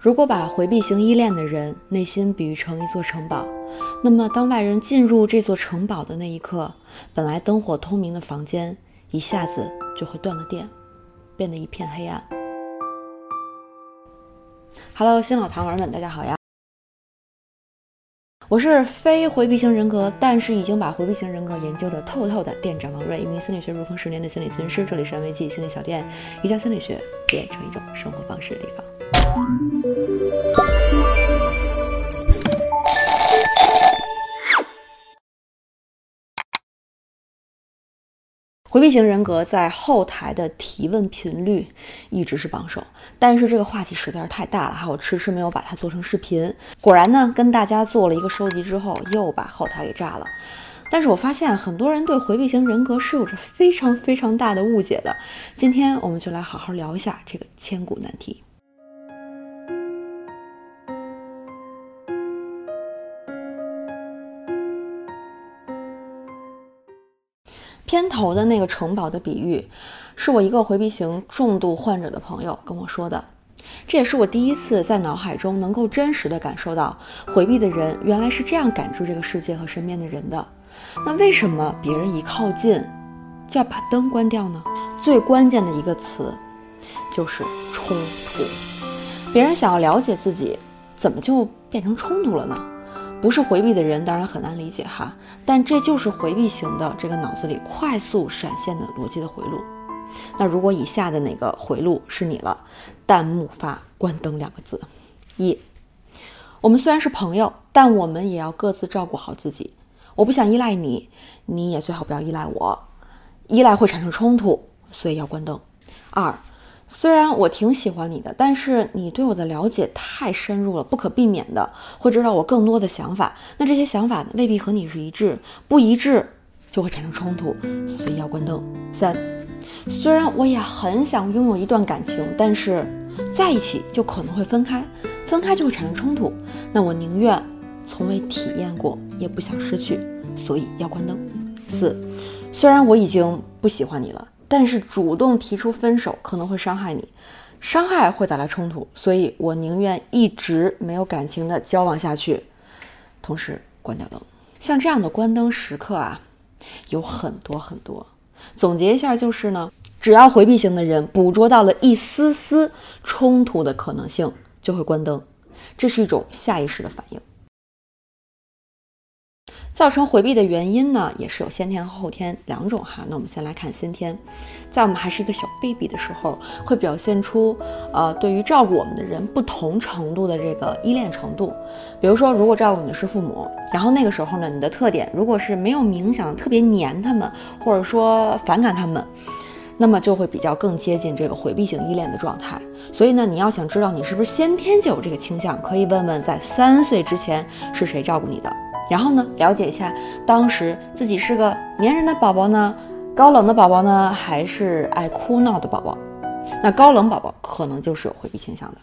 如果把回避型依恋的人内心比喻成一座城堡，那么当外人进入这座城堡的那一刻，本来灯火通明的房间一下子就会断了电，变得一片黑暗。Hello，新老糖丸们，大家好呀！我是非回避型人格，但是已经把回避型人格研究的透透的店长王瑞，一名心理学入坑十年的心理咨询师。这里是安慰剂心理小店，一将心理学变成一种生活方式的地方。回避型人格在后台的提问频率一直是榜首，但是这个话题实在是太大了哈，我迟迟没有把它做成视频。果然呢，跟大家做了一个收集之后，又把后台给炸了。但是我发现很多人对回避型人格是有着非常非常大的误解的。今天我们就来好好聊一下这个千古难题。片头的那个城堡的比喻，是我一个回避型重度患者的朋友跟我说的。这也是我第一次在脑海中能够真实的感受到，回避的人原来是这样感知这个世界和身边的人的。那为什么别人一靠近，就要把灯关掉呢？最关键的一个词，就是冲突。别人想要了解自己，怎么就变成冲突了呢？不是回避的人当然很难理解哈，但这就是回避型的这个脑子里快速闪现的逻辑的回路。那如果以下的哪个回路是你了？弹幕发“关灯”两个字。一，我们虽然是朋友，但我们也要各自照顾好自己。我不想依赖你，你也最好不要依赖我，依赖会产生冲突，所以要关灯。二。虽然我挺喜欢你的，但是你对我的了解太深入了，不可避免的会知道我更多的想法。那这些想法未必和你是一致，不一致就会产生冲突，所以要关灯。三，虽然我也很想拥有一段感情，但是在一起就可能会分开，分开就会产生冲突。那我宁愿从未体验过，也不想失去，所以要关灯。四，虽然我已经不喜欢你了。但是主动提出分手可能会伤害你，伤害会带来冲突，所以我宁愿一直没有感情的交往下去，同时关掉灯。像这样的关灯时刻啊，有很多很多。总结一下就是呢，只要回避型的人捕捉到了一丝丝冲突的可能性，就会关灯，这是一种下意识的反应。造成回避的原因呢，也是有先天和后天两种哈。那我们先来看先天，在我们还是一个小 baby 的时候，会表现出呃对于照顾我们的人不同程度的这个依恋程度。比如说，如果照顾你的是父母，然后那个时候呢，你的特点如果是没有冥想特别黏他们，或者说反感他们，那么就会比较更接近这个回避型依恋的状态。所以呢，你要想知道你是不是先天就有这个倾向，可以问问在三岁之前是谁照顾你的。然后呢，了解一下当时自己是个粘人的宝宝呢，高冷的宝宝呢，还是爱哭闹的宝宝？那高冷宝宝可能就是有回避倾向的。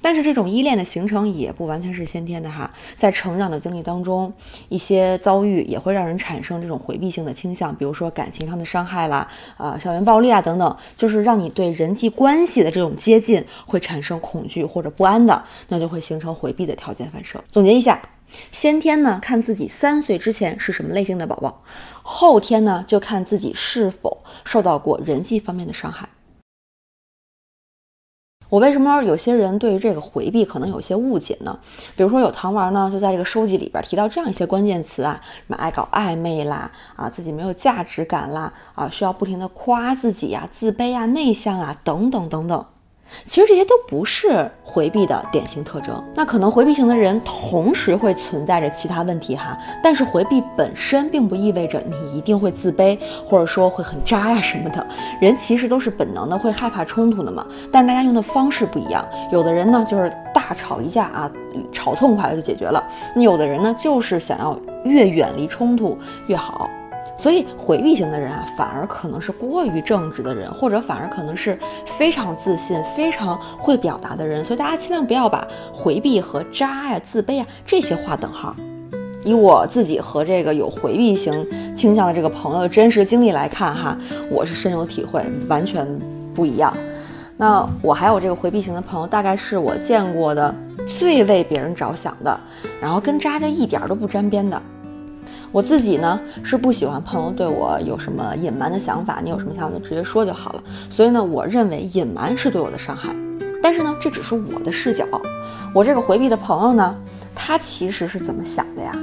但是这种依恋的形成也不完全是先天的哈，在成长的经历当中，一些遭遇也会让人产生这种回避性的倾向，比如说感情上的伤害啦，啊，校园暴力啊等等，就是让你对人际关系的这种接近会产生恐惧或者不安的，那就会形成回避的条件反射。总结一下。先天呢，看自己三岁之前是什么类型的宝宝；后天呢，就看自己是否受到过人际方面的伤害。我为什么有些人对于这个回避可能有些误解呢？比如说有糖丸呢，就在这个收集里边提到这样一些关键词啊，什么爱搞暧昧啦，啊自己没有价值感啦，啊需要不停的夸自己呀，自卑啊，内向啊，等等等等。其实这些都不是回避的典型特征。那可能回避型的人同时会存在着其他问题哈，但是回避本身并不意味着你一定会自卑，或者说会很渣呀什么的。人其实都是本能的会害怕冲突的嘛，但是大家用的方式不一样。有的人呢就是大吵一架啊，吵痛快了就解决了；那有的人呢就是想要越远离冲突越好。所以回避型的人啊，反而可能是过于正直的人，或者反而可能是非常自信、非常会表达的人。所以大家千万不要把回避和渣呀、自卑啊这些划等号。以我自己和这个有回避型倾向的这个朋友的真实经历来看哈，我是深有体会，完全不一样。那我还有这个回避型的朋友，大概是我见过的最为别人着想的，然后跟渣就一点都不沾边的。我自己呢是不喜欢朋友对我有什么隐瞒的想法，你有什么想法就直接说就好了。所以呢，我认为隐瞒是对我的伤害。但是呢，这只是我的视角。我这个回避的朋友呢，他其实是怎么想的呀？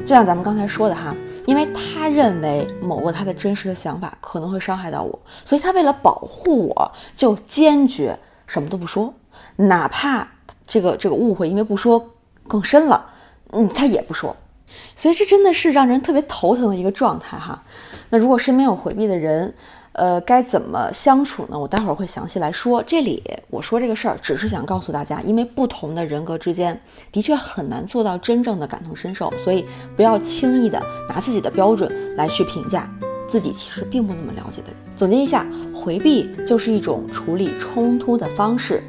就像咱们刚才说的哈，因为他认为某个他的真实的想法可能会伤害到我，所以他为了保护我，就坚决什么都不说，哪怕这个这个误会因为不说更深了，嗯，他也不说。所以这真的是让人特别头疼的一个状态哈。那如果身边有回避的人，呃，该怎么相处呢？我待会儿会详细来说。这里我说这个事儿，只是想告诉大家，因为不同的人格之间的确很难做到真正的感同身受，所以不要轻易的拿自己的标准来去评价自己其实并不那么了解的人。总结一下，回避就是一种处理冲突的方式。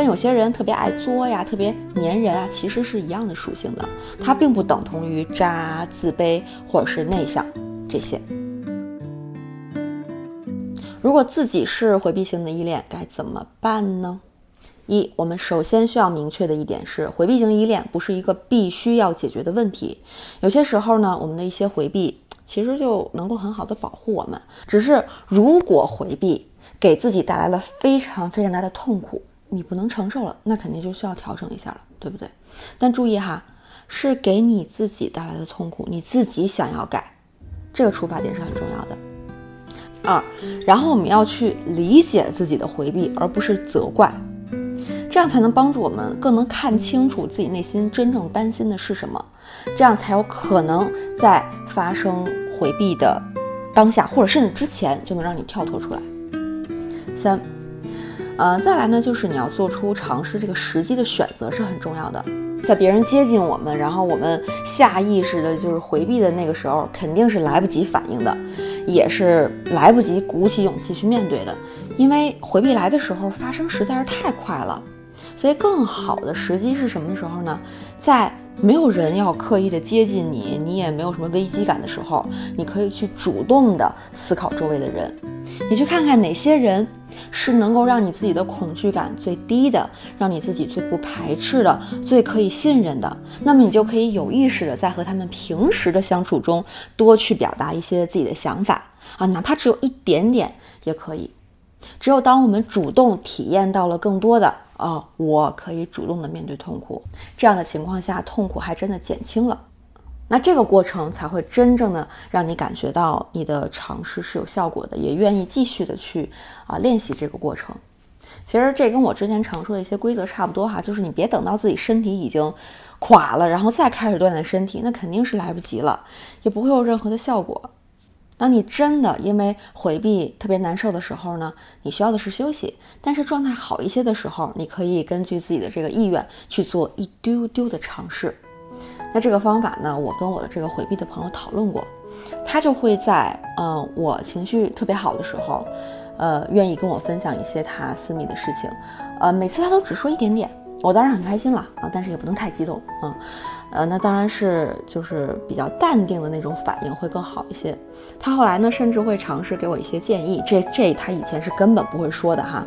跟有些人特别爱作呀、特别粘人啊，其实是一样的属性的。它并不等同于渣、自卑或者是内向这些。如果自己是回避型的依恋，该怎么办呢？一，我们首先需要明确的一点是，回避型依恋不是一个必须要解决的问题。有些时候呢，我们的一些回避其实就能够很好的保护我们。只是如果回避给自己带来了非常非常大的痛苦。你不能承受了，那肯定就需要调整一下了，对不对？但注意哈，是给你自己带来的痛苦，你自己想要改，这个出发点是很重要的。二，然后我们要去理解自己的回避，而不是责怪，这样才能帮助我们更能看清楚自己内心真正担心的是什么，这样才有可能在发生回避的当下，或者甚至之前，就能让你跳脱出来。三。嗯，再来呢，就是你要做出尝试这个时机的选择是很重要的。在别人接近我们，然后我们下意识的就是回避的那个时候，肯定是来不及反应的，也是来不及鼓起勇气去面对的。因为回避来的时候发生实在是太快了，所以更好的时机是什么时候呢？在没有人要刻意的接近你，你也没有什么危机感的时候，你可以去主动的思考周围的人，你去看看哪些人。是能够让你自己的恐惧感最低的，让你自己最不排斥的，最可以信任的，那么你就可以有意识的在和他们平时的相处中多去表达一些自己的想法啊，哪怕只有一点点也可以。只有当我们主动体验到了更多的哦，我可以主动的面对痛苦，这样的情况下，痛苦还真的减轻了。那这个过程才会真正的让你感觉到你的尝试是有效果的，也愿意继续的去啊练习这个过程。其实这跟我之前常说的一些规则差不多哈，就是你别等到自己身体已经垮了，然后再开始锻炼身体，那肯定是来不及了，也不会有任何的效果。当你真的因为回避特别难受的时候呢，你需要的是休息。但是状态好一些的时候，你可以根据自己的这个意愿去做一丢丢的尝试。那这个方法呢，我跟我的这个回避的朋友讨论过，他就会在嗯我情绪特别好的时候，呃愿意跟我分享一些他私密的事情，呃每次他都只说一点点，我当然很开心了啊，但是也不能太激动啊，呃那当然是就是比较淡定的那种反应会更好一些。他后来呢甚至会尝试给我一些建议，这这他以前是根本不会说的哈。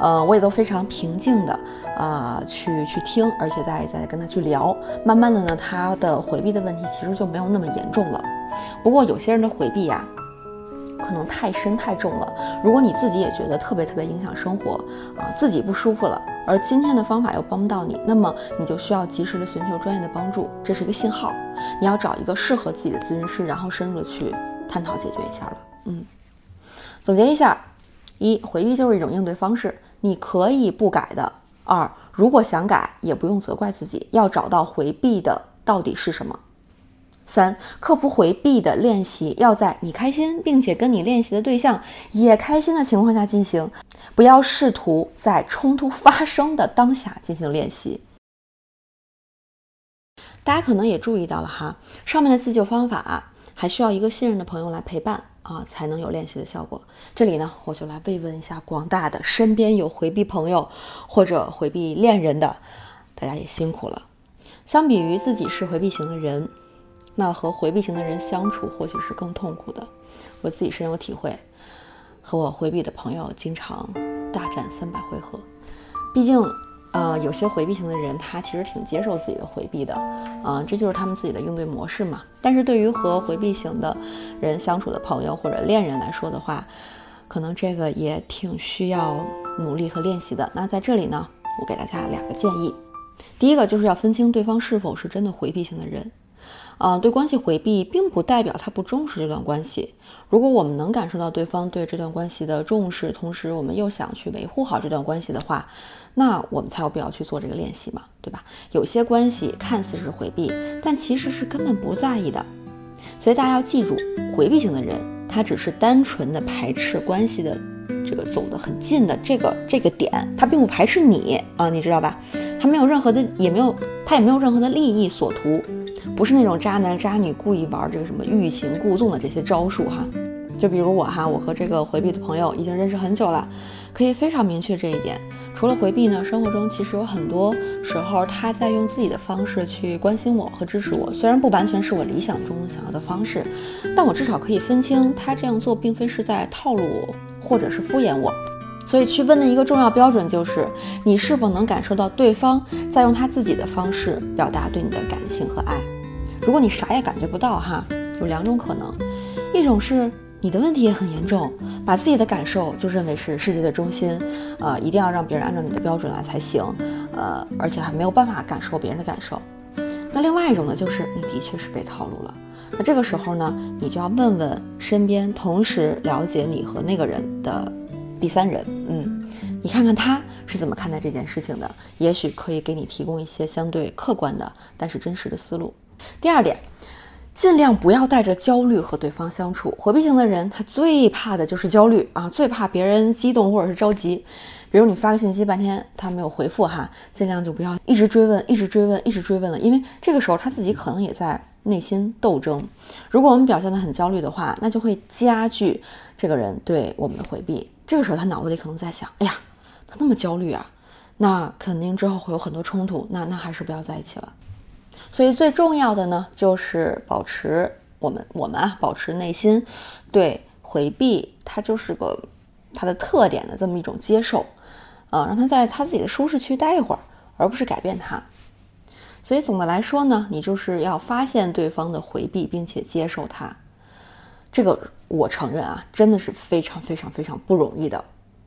呃，我也都非常平静的，呃，去去听，而且再再跟他去聊。慢慢的呢，他的回避的问题其实就没有那么严重了。不过有些人的回避呀，可能太深太重了。如果你自己也觉得特别特别影响生活啊，自己不舒服了，而今天的方法又帮不到你，那么你就需要及时的寻求专业的帮助，这是一个信号。你要找一个适合自己的咨询师，然后深入的去探讨解决一下了。嗯，总结一下，一回避就是一种应对方式。你可以不改的。二，如果想改，也不用责怪自己，要找到回避的到底是什么。三，克服回避的练习要在你开心，并且跟你练习的对象也开心的情况下进行，不要试图在冲突发生的当下进行练习。大家可能也注意到了哈，上面的自救方法还需要一个信任的朋友来陪伴。啊，才能有练习的效果。这里呢，我就来慰问一下广大的身边有回避朋友或者回避恋人的，大家也辛苦了。相比于自己是回避型的人，那和回避型的人相处或许是更痛苦的。我自己深有体会，和我回避的朋友经常大战三百回合。毕竟，呃，有些回避型的人，他其实挺接受自己的回避的，啊，这就是他们自己的应对模式嘛。但是对于和回避型的人相处的朋友或者恋人来说的话，可能这个也挺需要努力和练习的。那在这里呢，我给大家两个建议，第一个就是要分清对方是否是真的回避型的人。啊，对关系回避并不代表他不重视这段关系。如果我们能感受到对方对这段关系的重视，同时我们又想去维护好这段关系的话，那我们才有必要去做这个练习嘛，对吧？有些关系看似是回避，但其实是根本不在意的。所以大家要记住，回避型的人，他只是单纯的排斥关系的这个走得很近的这个这个点，他并不排斥你啊，你知道吧？他没有任何的，也没有他也没有任何的利益所图。不是那种渣男渣女故意玩这个什么欲擒故纵的这些招数哈，就比如我哈，我和这个回避的朋友已经认识很久了，可以非常明确这一点。除了回避呢，生活中其实有很多时候他在用自己的方式去关心我和支持我，虽然不完全是我理想中想要的方式，但我至少可以分清他这样做并非是在套路我或者是敷衍我。所以区分的一个重要标准就是你是否能感受到对方在用他自己的方式表达对你的感性和爱。如果你啥也感觉不到哈，有两种可能，一种是你的问题也很严重，把自己的感受就认为是世界的中心，呃，一定要让别人按照你的标准来才行，呃，而且还没有办法感受别人的感受。那另外一种呢，就是你的确是被套路了。那这个时候呢，你就要问问身边同时了解你和那个人的第三人，嗯，你看看他是怎么看待这件事情的，也许可以给你提供一些相对客观的，但是真实的思路。第二点，尽量不要带着焦虑和对方相处。回避型的人，他最怕的就是焦虑啊，最怕别人激动或者是着急。比如你发个信息半天他没有回复哈，尽量就不要一直追问，一直追问，一直追问了，因为这个时候他自己可能也在内心斗争。如果我们表现得很焦虑的话，那就会加剧这个人对我们的回避。这个时候他脑子里可能在想：哎呀，他那么焦虑啊，那肯定之后会有很多冲突，那那还是不要在一起了。所以最重要的呢，就是保持我们我们啊，保持内心对回避它就是个它的特点的这么一种接受，啊，让他在他自己的舒适区待一会儿，而不是改变他。所以总的来说呢，你就是要发现对方的回避，并且接受他。这个我承认啊，真的是非常非常非常不容易的，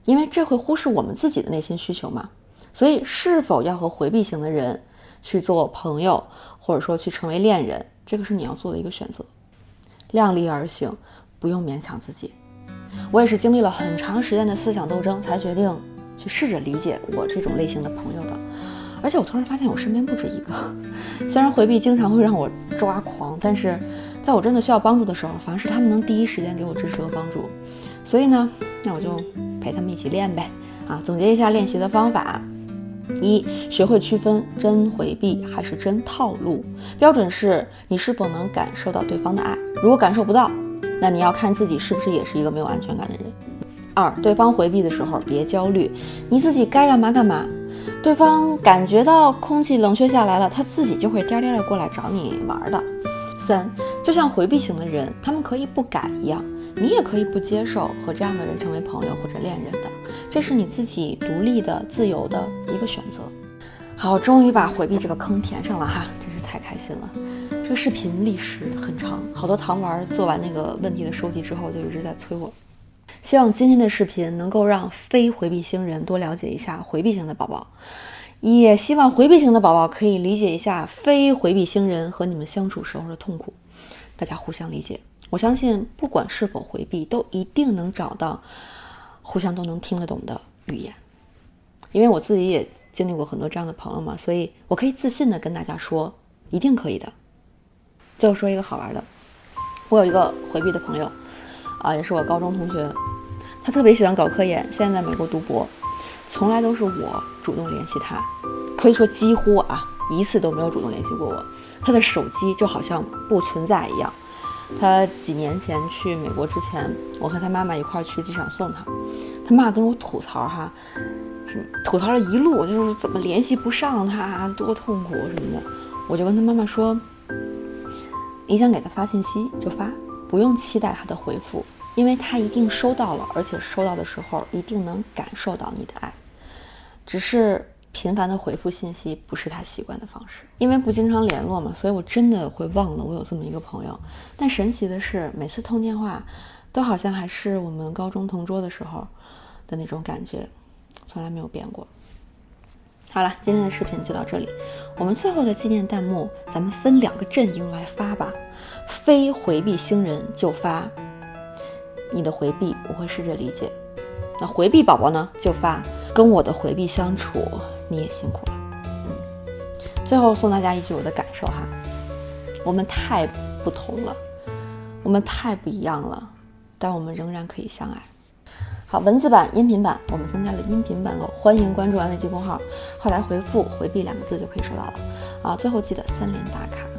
因为这会忽视我们自己的内心需求嘛。所以是否要和回避型的人？去做朋友，或者说去成为恋人，这个是你要做的一个选择，量力而行，不用勉强自己。我也是经历了很长时间的思想斗争，才决定去试着理解我这种类型的朋友的。而且我突然发现，我身边不止一个。虽然回避经常会让我抓狂，但是在我真的需要帮助的时候，反而是他们能第一时间给我支持和帮助。所以呢，那我就陪他们一起练呗。啊，总结一下练习的方法。一，学会区分真回避还是真套路，标准是你是否能感受到对方的爱。如果感受不到，那你要看自己是不是也是一个没有安全感的人。二，对方回避的时候别焦虑，你自己该干嘛干嘛。对方感觉到空气冷却下来了，他自己就会颠颠的过来找你玩的。三，就像回避型的人，他们可以不改一样。你也可以不接受和这样的人成为朋友或者恋人的，这是你自己独立的、自由的一个选择。好，终于把回避这个坑填上了哈，真是太开心了。这个视频历时很长，好多糖丸做完那个问题的收集之后就一直在催我。希望今天的视频能够让非回避型人多了解一下回避型的宝宝，也希望回避型的宝宝可以理解一下非回避型人和你们相处时候的痛苦，大家互相理解。我相信，不管是否回避，都一定能找到互相都能听得懂的语言。因为我自己也经历过很多这样的朋友嘛，所以我可以自信的跟大家说，一定可以的。最后说一个好玩的，我有一个回避的朋友，啊，也是我高中同学，他特别喜欢搞科研，现在在美国读博，从来都是我主动联系他，可以说几乎啊一次都没有主动联系过我，他的手机就好像不存在一样。他几年前去美国之前，我和他妈妈一块儿去机场送他，他妈跟我吐槽哈，吐槽了一路，就是怎么联系不上他，多痛苦什么的。我就跟他妈妈说，你想给他发信息就发，不用期待他的回复，因为他一定收到了，而且收到的时候一定能感受到你的爱，只是。频繁的回复信息不是他习惯的方式，因为不经常联络嘛，所以我真的会忘了我有这么一个朋友。但神奇的是，每次通电话，都好像还是我们高中同桌的时候的那种感觉，从来没有变过。好了，今天的视频就到这里。我们最后的纪念弹幕，咱们分两个阵营来发吧。非回避星人就发你的回避，我会试着理解。那回避宝宝呢，就发跟我的回避相处。你也辛苦了，嗯。最后送大家一句我的感受哈，我们太不同了，我们太不一样了，但我们仍然可以相爱。好，文字版、音频版，我们增加了音频版哦，欢迎关注安慰剂公号，后台回复“回避”两个字就可以收到了。啊，最后记得三连打卡。